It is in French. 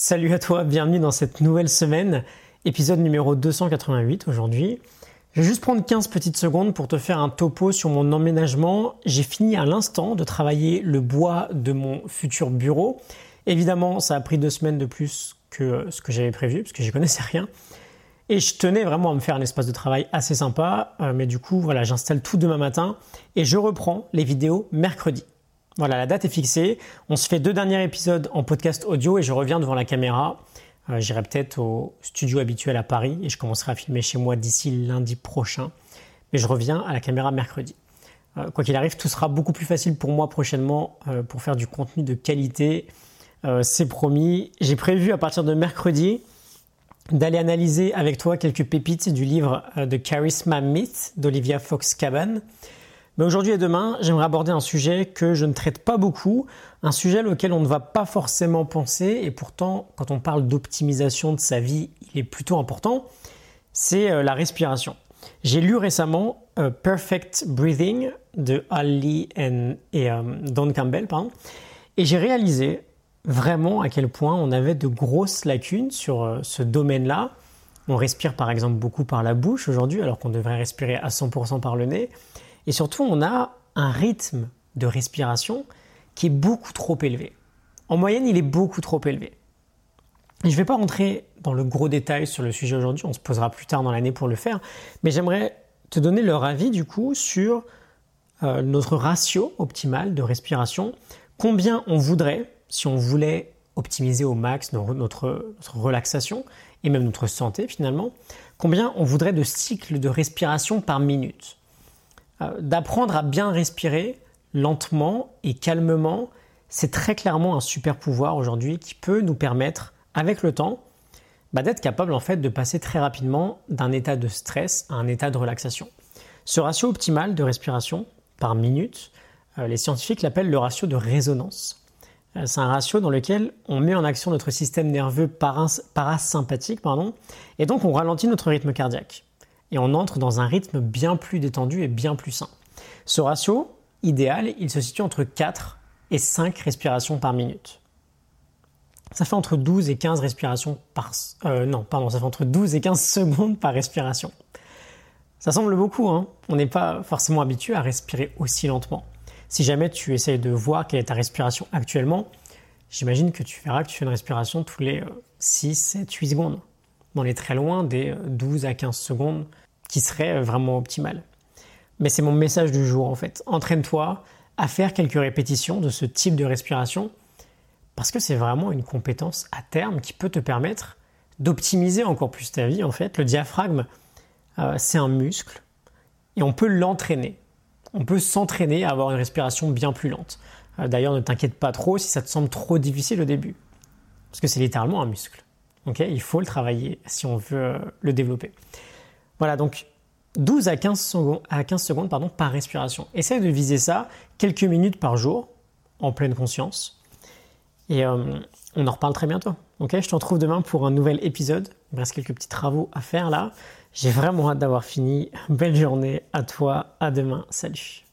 Salut à toi, bienvenue dans cette nouvelle semaine, épisode numéro 288 aujourd'hui. Je vais juste prendre 15 petites secondes pour te faire un topo sur mon emménagement. J'ai fini à l'instant de travailler le bois de mon futur bureau. Évidemment, ça a pris deux semaines de plus que ce que j'avais prévu, parce que j'y connaissais rien. Et je tenais vraiment à me faire un espace de travail assez sympa. Euh, mais du coup, voilà, j'installe tout demain matin et je reprends les vidéos mercredi. Voilà, la date est fixée. On se fait deux derniers épisodes en podcast audio et je reviens devant la caméra. Euh, j'irai peut-être au studio habituel à Paris et je commencerai à filmer chez moi d'ici lundi prochain. Mais je reviens à la caméra mercredi. Euh, quoi qu'il arrive, tout sera beaucoup plus facile pour moi prochainement euh, pour faire du contenu de qualité. C'est promis. J'ai prévu à partir de mercredi d'aller analyser avec toi quelques pépites du livre de Charisma Myth d'Olivia Fox Caban. Mais aujourd'hui et demain, j'aimerais aborder un sujet que je ne traite pas beaucoup, un sujet auquel on ne va pas forcément penser, et pourtant, quand on parle d'optimisation de sa vie, il est plutôt important, c'est euh, la respiration. J'ai lu récemment euh, Perfect Breathing de Ali et euh, Don Campbell, pardon, et j'ai réalisé vraiment à quel point on avait de grosses lacunes sur ce domaine-là. On respire par exemple beaucoup par la bouche aujourd'hui, alors qu'on devrait respirer à 100% par le nez. Et surtout, on a un rythme de respiration qui est beaucoup trop élevé. En moyenne, il est beaucoup trop élevé. je ne vais pas rentrer dans le gros détail sur le sujet aujourd'hui, on se posera plus tard dans l'année pour le faire, mais j'aimerais te donner leur avis du coup sur euh, notre ratio optimal de respiration, combien on voudrait, si on voulait optimiser au max notre, notre relaxation et même notre santé finalement, combien on voudrait de cycles de respiration par minute? Euh, d'apprendre à bien respirer lentement et calmement, c'est très clairement un super pouvoir aujourd'hui qui peut nous permettre, avec le temps, bah, d'être capable de passer très rapidement d'un état de stress à un état de relaxation. Ce ratio optimal de respiration par minute, euh, les scientifiques l'appellent le ratio de résonance. Euh, c'est un ratio dans lequel on met en action notre système nerveux parasympathique, pardon, et donc on ralentit notre rythme cardiaque et on entre dans un rythme bien plus détendu et bien plus sain. Ce ratio idéal, il se situe entre 4 et 5 respirations par minute. Ça fait entre 12 et 15 respirations par euh, non, pardon, ça fait entre 12 et 15 secondes par respiration. Ça semble beaucoup, hein On n'est pas forcément habitué à respirer aussi lentement. Si jamais tu essayes de voir quelle est ta respiration actuellement, j'imagine que tu verras que tu fais une respiration tous les 6, 7, 8 secondes on est très loin des 12 à 15 secondes qui seraient vraiment optimales. Mais c'est mon message du jour en fait. Entraîne-toi à faire quelques répétitions de ce type de respiration parce que c'est vraiment une compétence à terme qui peut te permettre d'optimiser encore plus ta vie en fait. Le diaphragme, euh, c'est un muscle et on peut l'entraîner. On peut s'entraîner à avoir une respiration bien plus lente. Euh, d'ailleurs, ne t'inquiète pas trop si ça te semble trop difficile au début. Parce que c'est littéralement un muscle il faut le travailler si on veut euh, le développer. Voilà, donc 12 à 15 secondes, à 15 secondes pardon, par respiration. Essaye de viser ça quelques minutes par jour, en pleine conscience. Et euh, on en reparle très bientôt. Ok, je te retrouve demain pour un nouvel épisode. Il me reste quelques petits travaux à faire là. J'ai vraiment hâte d'avoir fini. Belle journée à toi. À demain. Salut.